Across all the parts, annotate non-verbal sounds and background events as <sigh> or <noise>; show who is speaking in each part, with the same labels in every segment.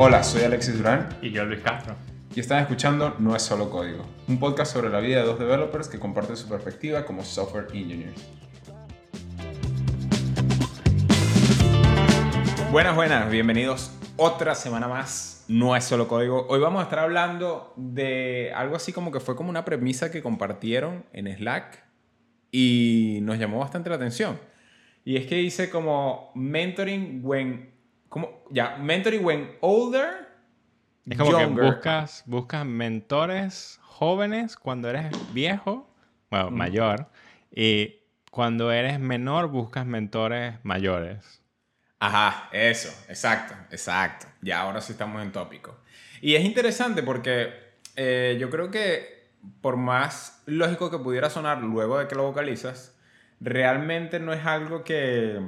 Speaker 1: Hola, soy Alexis Durán
Speaker 2: Y yo, Luis Castro.
Speaker 1: y están escuchando No es solo código, un podcast sobre la vida de dos developers que comparten su perspectiva como software engineers. Buenas, buenas, bienvenidos otra semana más. No es solo código. Hoy vamos a estar hablando de algo así como que fue como una premisa que compartieron en Slack y nos llamó bastante la atención. Y es que dice como mentoring when como ya, mentoring when older
Speaker 2: Es como
Speaker 1: younger.
Speaker 2: que buscas, buscas mentores jóvenes cuando eres viejo, bueno, mayor, y cuando eres menor buscas mentores mayores.
Speaker 1: Ajá, eso, exacto, exacto. Ya ahora sí estamos en tópico. Y es interesante porque eh, yo creo que por más lógico que pudiera sonar luego de que lo vocalizas, realmente no es algo que,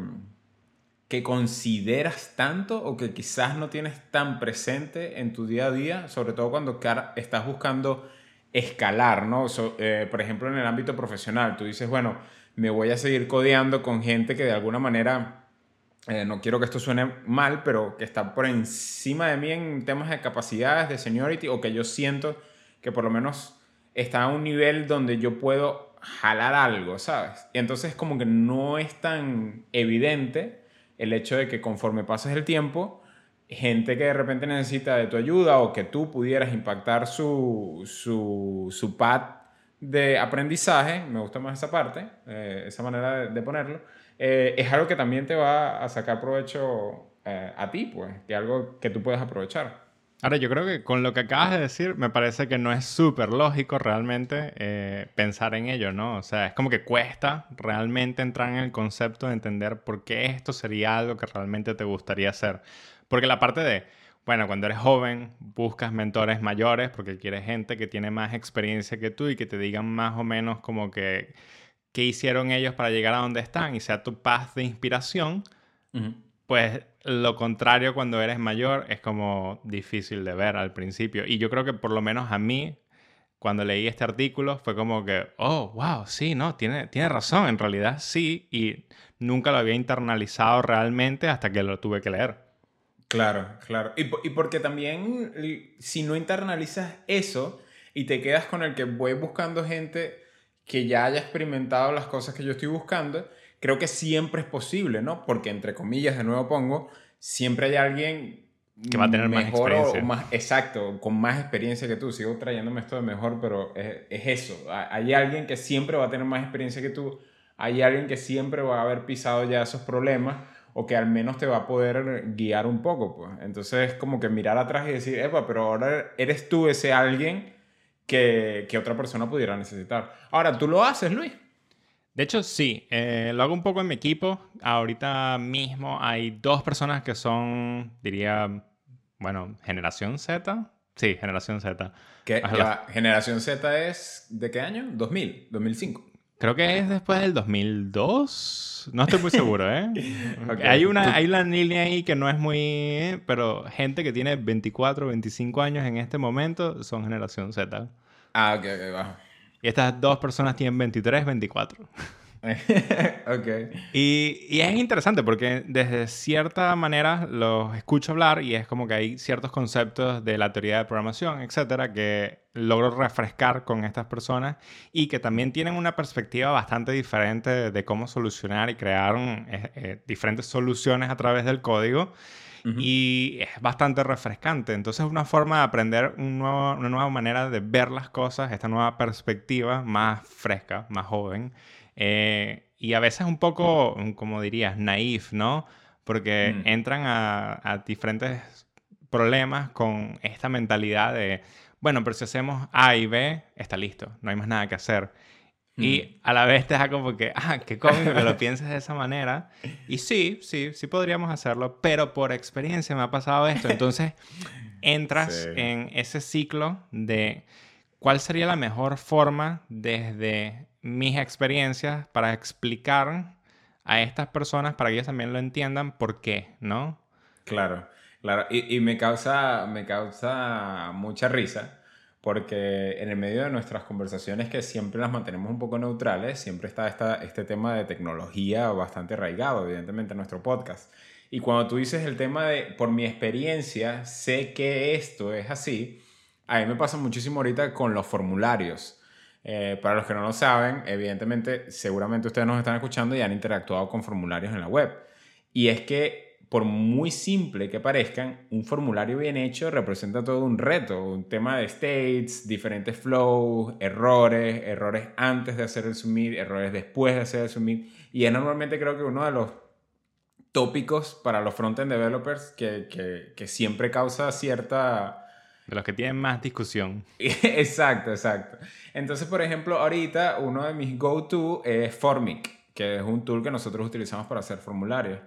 Speaker 1: que consideras tanto o que quizás no tienes tan presente en tu día a día, sobre todo cuando estás buscando escalar, ¿no? Eh, por ejemplo, en el ámbito profesional, tú dices, bueno, me voy a seguir codeando con gente que de alguna manera eh, no quiero que esto suene mal, pero que está por encima de mí en temas de capacidades, de seniority, o que yo siento que por lo menos está a un nivel donde yo puedo jalar algo, ¿sabes? Y entonces como que no es tan evidente el hecho de que conforme pases el tiempo, gente que de repente necesita de tu ayuda o que tú pudieras impactar su, su, su pad de aprendizaje, me gusta más esa parte, eh, esa manera de, de ponerlo, eh, es algo que también te va a sacar provecho eh, a ti, pues, que algo que tú puedes aprovechar.
Speaker 2: Ahora, yo creo que con lo que acabas de decir, me parece que no es súper lógico realmente eh, pensar en ello, ¿no? O sea, es como que cuesta realmente entrar en el concepto de entender por qué esto sería algo que realmente te gustaría hacer. Porque la parte de, bueno, cuando eres joven, buscas mentores mayores porque quieres gente que tiene más experiencia que tú y que te digan más o menos como que qué hicieron ellos para llegar a donde están y sea tu paz de inspiración. Pues lo contrario cuando eres mayor es como difícil de ver al principio. Y yo creo que por lo menos a mí, cuando leí este artículo, fue como que, oh, wow, sí, no, tiene, tiene razón, en realidad sí. Y nunca lo había internalizado realmente hasta que lo tuve que leer.
Speaker 1: Claro, claro. Y, y porque también si no internalizas eso y te quedas con el que voy buscando gente que ya haya experimentado las cosas que yo estoy buscando, creo que siempre es posible, ¿no? Porque entre comillas, de nuevo pongo, siempre hay alguien
Speaker 2: Que va a tener más
Speaker 1: mejor o-
Speaker 2: experiencia.
Speaker 1: o más exacto, con más experiencia que tú. Sigo trayéndome esto de mejor, pero es, es eso. Ha- Hay alguien que siempre va a tener más experiencia que tú. Hay alguien que siempre va a haber pisado ya esos problemas o que al menos te va a poder guiar un poco, pues. Entonces es como que mirar atrás y decir, epa, pero ahora eres tú ese alguien que, que otra persona pudiera necesitar. Ahora, ¿tú lo haces, Luis?
Speaker 2: De hecho, sí, eh, lo hago un poco en mi equipo. Ahorita mismo hay dos personas que son, diría, bueno, generación Z. Sí, generación Z.
Speaker 1: Ya va, generación Z es ¿de qué año? 2000, 2005.
Speaker 2: Creo que es después del 2002. No estoy muy seguro, ¿eh? <laughs>
Speaker 1: Ok.
Speaker 2: Hay, una, hay una línea ahí que no es muy... Pero gente que tiene 24, 25 años en este momento son generación Z.
Speaker 1: Ah, ok, ok, va.
Speaker 2: Y estas dos personas tienen 23, 24. <laughs>
Speaker 1: ok.
Speaker 2: Y, y es interesante porque desde cierta manera los escucho hablar y es como que hay ciertos conceptos de la teoría de programación, etcétera, que logro refrescar con estas personas y que también tienen una perspectiva bastante diferente de, cómo solucionar y crear un- eh, eh, diferentes soluciones a través del código. Y es bastante refrescante. Entonces es una forma de aprender un nuevo- una nueva manera de ver las cosas, esta nueva perspectiva más fresca, más joven. Eh, y a veces un poco, como dirías, naif, ¿no? Porque
Speaker 1: Mm.
Speaker 2: entran a, a diferentes problemas con esta mentalidad de, bueno, pero si hacemos A y B, está listo, no hay más nada que hacer. Y a la vez te da como que, ah, qué cómico que lo pienses de esa manera. Y sí, sí, sí podríamos hacerlo, pero por experiencia me ha pasado esto. Entonces <laughs> entras
Speaker 1: Sí.
Speaker 2: en ese ciclo de cuál sería la mejor forma desde mis experiencias para explicar a estas personas para que ellas también lo entiendan por qué, ¿no?
Speaker 1: Claro, claro. Y, y me, causa, me causa mucha risa porque en el medio de nuestras conversaciones que siempre las mantenemos un poco neutrales, siempre está esta, este tema de tecnología bastante arraigado, evidentemente, en nuestro podcast. Y cuando tú dices el tema de, por mi experiencia, sé que esto es así, a mí me pasa muchísimo ahorita con los formularios. Eh, para los que no lo saben, evidentemente, seguramente ustedes nos están escuchando y han interactuado con formularios en la web. Y es que, por muy simple que parezcan, un formulario bien hecho representa todo un reto, un tema de states, diferentes flows, errores, errores antes de hacer el submit, errores después de hacer el submit. Y es normalmente creo que uno de los tópicos para los front-end developers que, que, que siempre causa cierta...
Speaker 2: De los que tienen más discusión. <laughs>
Speaker 1: exacto, exacto. Entonces, por ejemplo, ahorita uno de mis go-to es Formic, que es un tool que nosotros utilizamos para hacer formularios.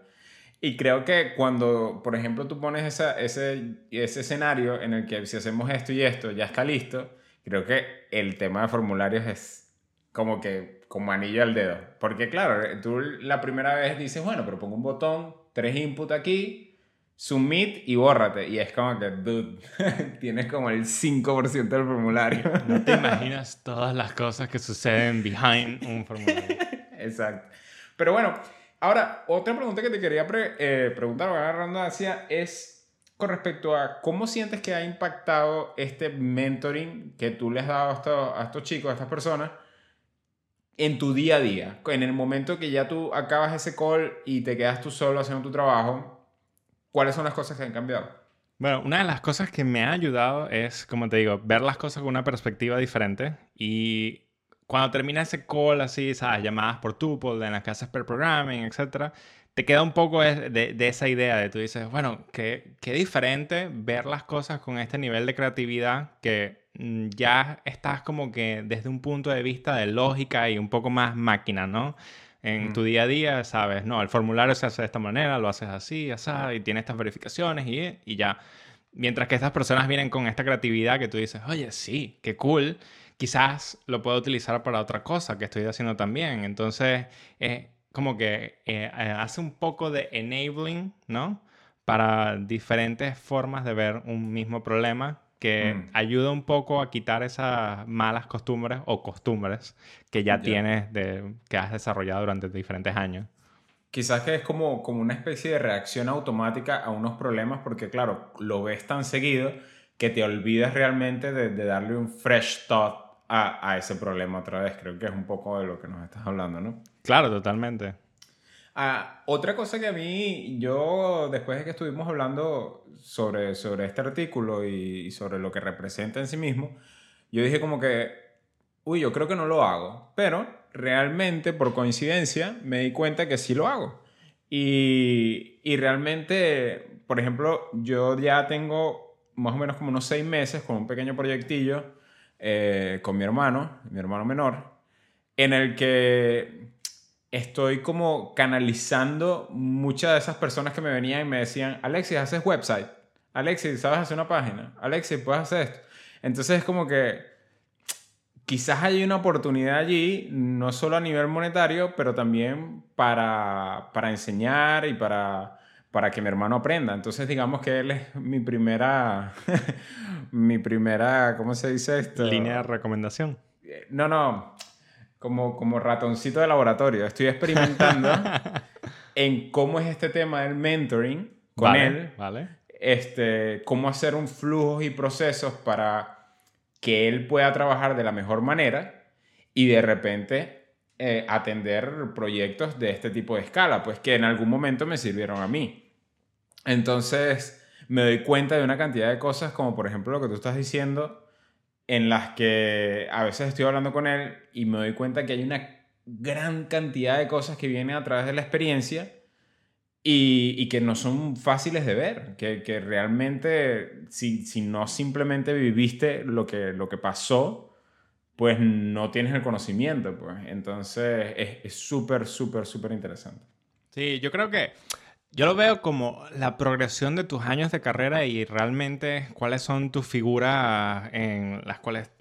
Speaker 1: Y creo que cuando, por ejemplo, tú pones esa, ese, ese escenario en el que si hacemos esto y esto ya está listo, creo que el tema de formularios es como que como anillo al dedo. Porque claro, tú la primera vez dices, bueno, pero pongo un botón, tres input aquí, submit y bórrate. Y es como que, dude, <laughs> tienes como el 5% del formulario. <laughs>
Speaker 2: No te imaginas todas las cosas que suceden behind un formulario. <laughs>
Speaker 1: Exacto. Pero bueno, ahora, otra pregunta que te quería eh, preguntar, agarrando hacia, es con respecto a cómo sientes que ha impactado este mentoring que tú le has dado a estos, a estos chicos, a estas personas, en tu día a día, en el momento que ya tú acabas ese call y te quedas tú solo haciendo tu trabajo, ¿cuáles son las cosas que han cambiado?
Speaker 2: Bueno, una de las cosas que me ha ayudado es, como te digo, ver las cosas con una perspectiva diferente y cuando termina ese call así, sabes, llamadas por tuple, en las casas per programming, etcétera, te queda un poco de, de, esa idea de tú dices, bueno, qué, qué diferente ver las cosas con este nivel de creatividad que Mm, ya estás como que desde un punto de vista de lógica y un poco más máquina, ¿no? En mm. tu día a día, sabes, no, el formulario se hace de esta manera, lo haces así, así, y tiene estas verificaciones y, y ya. Mientras que estas personas vienen con esta creatividad que tú dices, oye, sí, qué cool, quizás lo puedo utilizar para otra cosa que estoy haciendo también. Entonces, es como que eh, eh, hace un poco de enabling, ¿no? Para diferentes formas de ver un mismo problema que mm. ayuda un poco a quitar esas malas costumbres o costumbres que ya tienes, de, que has desarrollado durante diferentes años.
Speaker 1: Quizás que es como, como una especie de reacción automática a unos problemas porque, claro, lo ves tan seguido que te olvidas realmente de, darle un fresh thought a, a, ese problema otra vez. Creo que es un poco de lo que nos estás hablando, ¿no?
Speaker 2: Claro, totalmente.
Speaker 1: Ah, otra cosa que a mí, yo después de que estuvimos hablando sobre, sobre este artículo y, sobre lo que representa en sí mismo, yo dije como que, uy, yo creo que no lo hago, pero realmente por coincidencia me di cuenta que sí lo hago. Y, y realmente, por ejemplo, yo ya tengo más o menos como unos seis meses con un pequeño proyectillo eh, con mi hermano, mi hermano menor, en el que estoy como canalizando muchas de esas personas que me venían y me decían, Alexis, haces website. Alexis, ¿sabes hacer una página? Alexis, ¿puedes hacer esto? Entonces es como que quizás hay una oportunidad allí, no solo a nivel monetario, pero también para, para enseñar y para, para que mi hermano aprenda. Entonces digamos que él es mi primera, <laughs> mi primera, ¿cómo se dice esto?
Speaker 2: Línea de recomendación.
Speaker 1: No, no como, como ratoncito de laboratorio. Estoy experimentando <laughs> en cómo es este tema del mentoring con él.
Speaker 2: Vale.
Speaker 1: Este, cómo hacer un flujo y procesos para que él pueda trabajar de la mejor manera y de repente eh, atender proyectos de este tipo de escala, pues que en algún momento me sirvieron a mí. Entonces me doy cuenta de una cantidad de cosas como por ejemplo lo que tú estás diciendo en las que a veces estoy hablando con él y me doy cuenta que hay una gran cantidad de cosas que vienen a través de la experiencia y, que no son fáciles de ver, que, que realmente si, si, no simplemente viviste lo que, lo que pasó, pues no tienes el conocimiento, pues. Entonces es súper, súper, súper interesante.
Speaker 2: Sí, yo creo que yo lo veo como la progresión de tus años de carrera y realmente cuáles son tus figuras en las cuales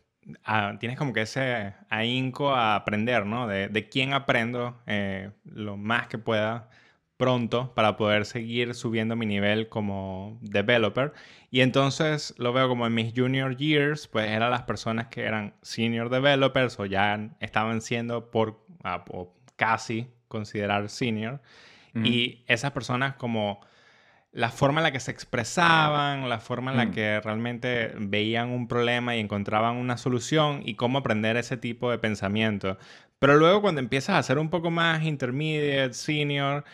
Speaker 2: ah, tienes como que ese ahínco a aprender, ¿no? De, quién aprendo eh, lo más que pueda pronto para poder seguir subiendo mi nivel como developer. Y entonces lo veo como en mis junior years, pues eran las personas que eran senior developers o ya estaban siendo por, ah, casi considerar senior. Y esas personas como la forma en la que se expresaban, la forma en la
Speaker 1: Mm.
Speaker 2: que realmente veían un problema y encontraban una solución y cómo aprender ese tipo de pensamiento. Pero luego cuando empiezas a ser un poco más intermediate, senior,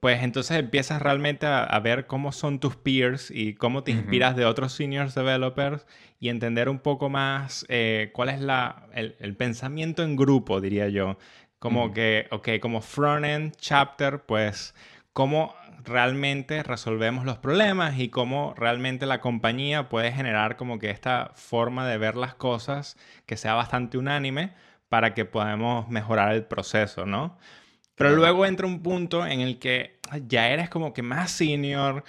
Speaker 2: pues entonces empiezas realmente a, a ver cómo son tus peers y cómo te inspiras de otros seniors developers y entender un poco más eh, cuál es la, el, el pensamiento en grupo, diría yo. Como
Speaker 1: Ujú.
Speaker 2: que, ok, como front-end chapter, pues cómo realmente resolvemos los problemas y cómo realmente la compañía puede generar como que esta forma de ver las cosas que sea bastante unánime para que podamos mejorar el proceso, ¿no? Pero
Speaker 1: Claro.
Speaker 2: luego entra un punto en el que ya eres como que más senior,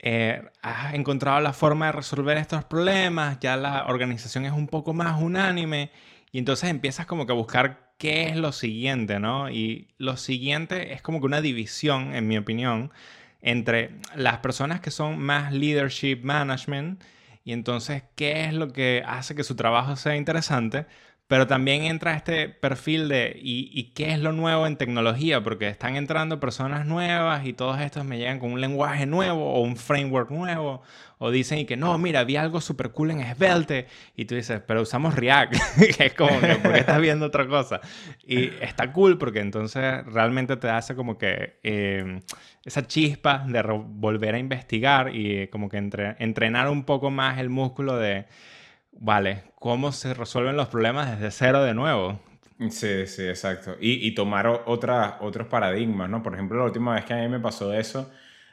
Speaker 2: eh, has encontrado la forma de resolver estos problemas, ya la organización es un poco más unánime y entonces empiezas como que a buscar qué es lo siguiente, ¿no? Y lo siguiente es como que una división, en mi opinión, entre las personas que son más leadership management y entonces qué es lo que hace que su trabajo sea interesante, pero también entra este perfil de ¿y, y qué es lo nuevo en tecnología? Porque están entrando personas nuevas y todos estos me llegan con un lenguaje nuevo o un framework nuevo o dicen y que no, mira, vi algo súper cool en Svelte y tú dices, pero usamos React, <laughs> que es como que, ¿por qué estás viendo otra cosa? Y está cool porque entonces realmente te hace como que eh, esa chispa de volver a investigar y como que entre- entrenar un poco más el músculo de, vale, ¿cómo se resuelven los problemas desde cero de nuevo?
Speaker 1: Sí, sí, exacto. Y, y tomar otra- otros paradigmas, ¿no? Por ejemplo, la última vez que a mí me pasó eso,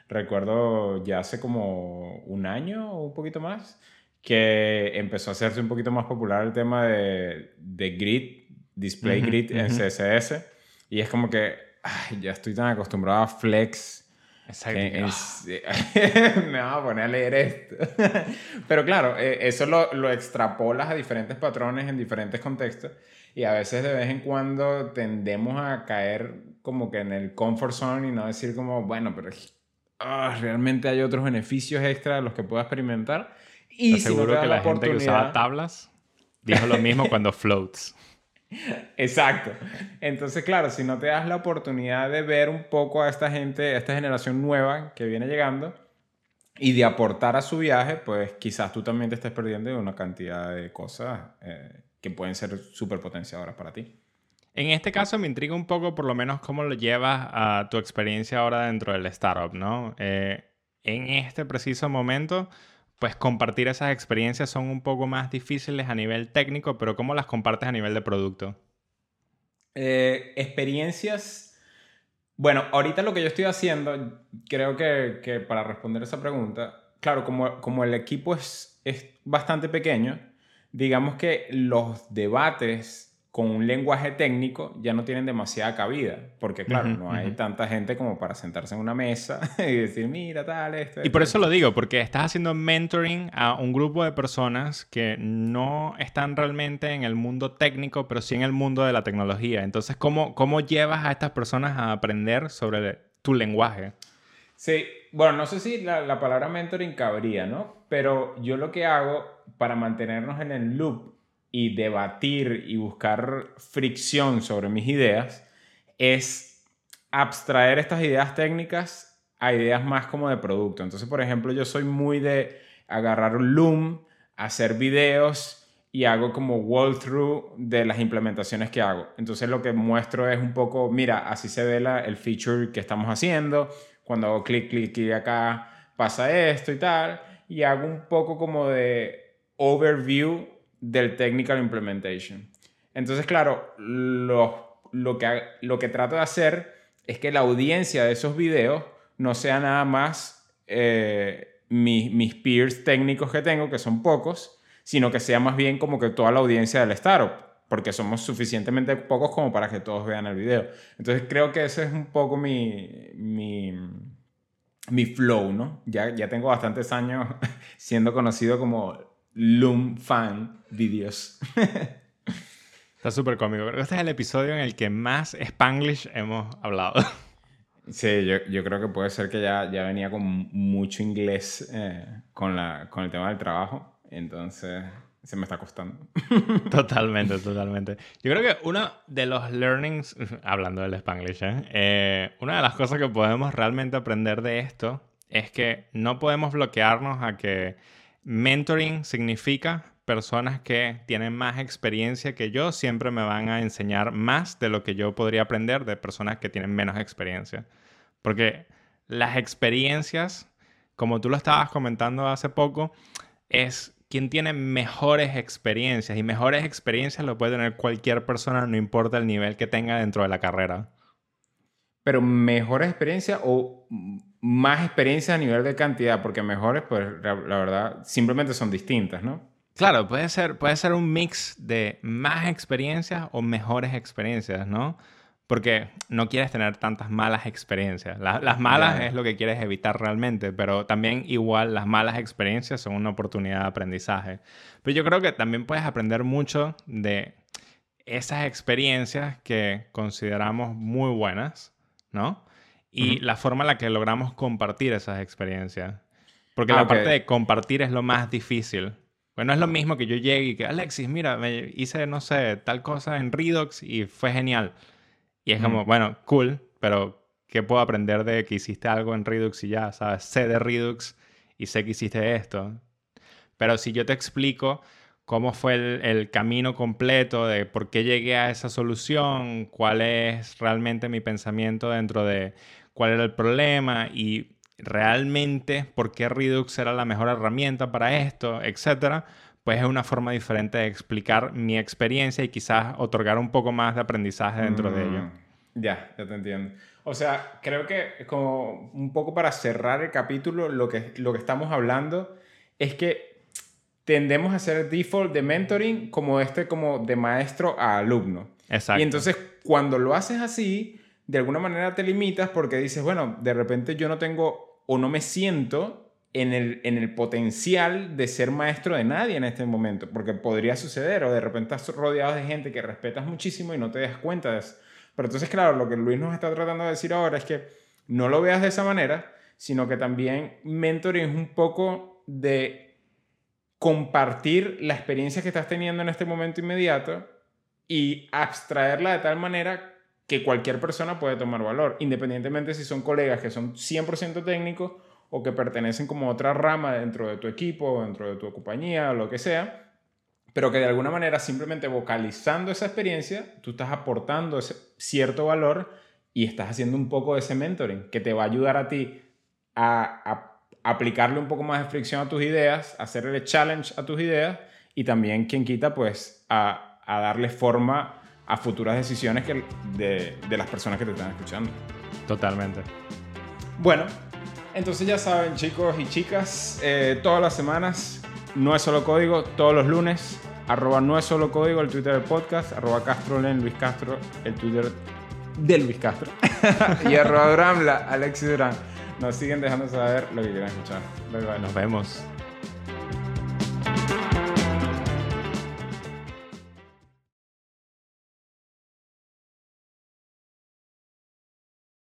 Speaker 1: recuerdo ya hace como un año o un poquito más, que empezó a hacerse un poquito más popular el tema de, de grid, display grid en
Speaker 2: ujú.
Speaker 1: CSS. Y es como que ay, ya estoy tan acostumbrado a Flex
Speaker 2: Exacto.
Speaker 1: que,
Speaker 2: ah,
Speaker 1: es- <laughs> me vas a poner a leer esto. <laughs> Pero claro, eh, eso lo, lo extrapolas a diferentes patrones en diferentes contextos y a veces de vez en cuando tendemos a caer como que en el comfort zone y no decir como, bueno, pero ah, realmente hay otros beneficios extra de los que puedo experimentar. Y
Speaker 2: te
Speaker 1: si no
Speaker 2: que la gente que usaba tablas dijo lo mismo cuando <laughs> floats. <laughs>
Speaker 1: Exacto. Entonces, claro, si no te das la oportunidad de ver un poco a esta gente, a esta generación nueva que viene llegando y de aportar a su viaje, pues quizás tú también te estés perdiendo una cantidad de cosas eh, que pueden ser súper potenciadoras para ti.
Speaker 2: En este caso me intriga un poco por lo menos cómo lo llevas a tu experiencia ahora dentro del startup, ¿no? Eh, en este preciso momento, pues compartir esas experiencias son un poco más difíciles a nivel técnico, pero ¿cómo las compartes a nivel de producto?
Speaker 1: Eh, experiencias. Bueno, ahorita lo que yo estoy haciendo, creo que, que para responder esa pregunta, claro, como, como el equipo es, es bastante pequeño, digamos que los debates con un lenguaje técnico ya no tienen demasiada cabida, porque claro, no hay tanta gente como para sentarse en una mesa <laughs> y decir, mira, tal, esto.
Speaker 2: Y por
Speaker 1: esto".
Speaker 2: eso lo digo, porque estás haciendo mentoring a un grupo de personas que no están realmente en el mundo técnico, pero sí en el mundo de la tecnología. Entonces, ¿cómo, cómo llevas a estas personas a aprender sobre tu lenguaje?
Speaker 1: Sí, bueno, no sé si la, la palabra mentoring cabría, ¿no? Pero yo lo que hago para mantenernos en el loop y debatir y buscar fricción sobre mis ideas es abstraer estas ideas técnicas a ideas más como de producto. Entonces, por ejemplo, yo soy muy de agarrar un Loom, hacer videos y hago como walkthrough de las implementaciones que hago. Entonces lo que muestro es un poco, mira, así se ve la- el feature que estamos haciendo. Cuando hago clic, clic, clic acá, pasa esto y tal. Y hago un poco como de overview del technical implementation. Entonces, claro, lo, lo, que, lo que trato de hacer es que la audiencia de esos videos no sea nada más eh, mis, mis peers técnicos que tengo, que son pocos, sino que sea más bien como que toda la audiencia del startup, porque somos suficientemente pocos como para que todos vean el video. Entonces creo que ese es un poco mi, mi, mi flow, ¿no? Ya, ya tengo bastantes años <laughs> siendo conocido como Loom Fan Videos.
Speaker 2: Está súper cómico. Creo que este es el episodio en el que más Spanglish hemos hablado.
Speaker 1: Sí, yo, yo creo que puede ser que ya, ya venía con mucho inglés eh, con, la, con el tema del trabajo. Entonces, se me está costando. <laughs>
Speaker 2: Totalmente, totalmente. Yo creo que uno de los learnings, <laughs> hablando del Spanglish, ¿eh? Eh, una de las cosas que podemos realmente aprender de esto es que no podemos bloquearnos a que mentoring significa personas que tienen más experiencia que yo siempre me van a enseñar más de lo que yo podría aprender de personas que tienen menos experiencia. Porque las experiencias, como tú lo estabas comentando hace poco, es quien tiene mejores experiencias y mejores experiencias lo puede tener cualquier persona, no importa el nivel que tenga dentro de la carrera.
Speaker 1: Pero mejores experiencias o más experiencias a nivel de cantidad, porque mejores, pues la, verdad, simplemente son distintas, ¿no?
Speaker 2: Claro, puede ser, puede ser un mix de más experiencias o mejores experiencias, ¿no? Porque no quieres tener tantas malas experiencias. las malas es lo que quieres evitar realmente, pero también igual las malas experiencias son una oportunidad de aprendizaje. Pero yo creo que también puedes aprender mucho de esas experiencias que consideramos muy buenas, ¿no? Y la forma en la que logramos compartir esas experiencias. Porque ah, la parte de compartir es lo más difícil. Bueno, es lo mismo que yo llegue y que, Alexis, mira, me hice, no sé, tal cosa en Redux y fue genial. Y es como, bueno, cool, pero ¿qué puedo aprender de que hiciste algo en Redux y ya, sabes? Sé de Redux y sé que hiciste esto. Pero si yo te explico cómo fue el, el, camino completo de por qué llegué a esa solución, cuál es realmente mi pensamiento dentro de cuál era el problema y realmente por qué Redux era la mejor herramienta para esto, etcétera, pues es una forma diferente de explicar mi experiencia y quizás otorgar un poco más de aprendizaje dentro de ello.
Speaker 1: Mm, ya, ya te entiendo. O sea, creo que como un poco para cerrar el capítulo, lo que, lo que estamos hablando es que tendemos a hacer default de mentoring como este, como de maestro a alumno. Exacto. Y entonces, cuando lo haces así, de alguna manera te limitas porque dices, bueno, de repente yo no tengo o no me siento en el, en el potencial de ser maestro de nadie en este momento, porque podría suceder, o de repente estás rodeado de gente que respetas muchísimo y no te das cuenta de eso. Pero entonces, claro, lo que Luis nos está tratando de decir ahora es que no lo veas de esa manera, sino que también mentoring es un poco de compartir la experiencia que estás teniendo en este momento inmediato y abstraerla de tal manera que cualquier persona puede tomar valor, independientemente si son colegas que son 100% técnicos o que pertenecen como otra rama dentro de tu equipo, dentro de tu compañía, lo que sea, pero que de alguna manera simplemente vocalizando esa experiencia, tú estás aportando ese cierto valor y estás haciendo un poco de ese mentoring que te va a ayudar a ti a, aplicarle un poco más de fricción a tus ideas, hacerle challenge a tus ideas y también, quien quita, pues a darle forma a futuras decisiones que de, de las personas que te están escuchando.
Speaker 2: Totalmente.
Speaker 1: Bueno, entonces ya saben, chicos y chicas, eh, todas las semanas, no es solo código, todos los lunes, arroba no es solo código, el Twitter del podcast, arroba CastroLen, Luis Castro, el Twitter de Luis Castro, <laughs> y arroba Duramla, Alexis Durán. Nos siguen dejando saber lo que quieran escuchar.
Speaker 2: Bye bye. Nos vemos.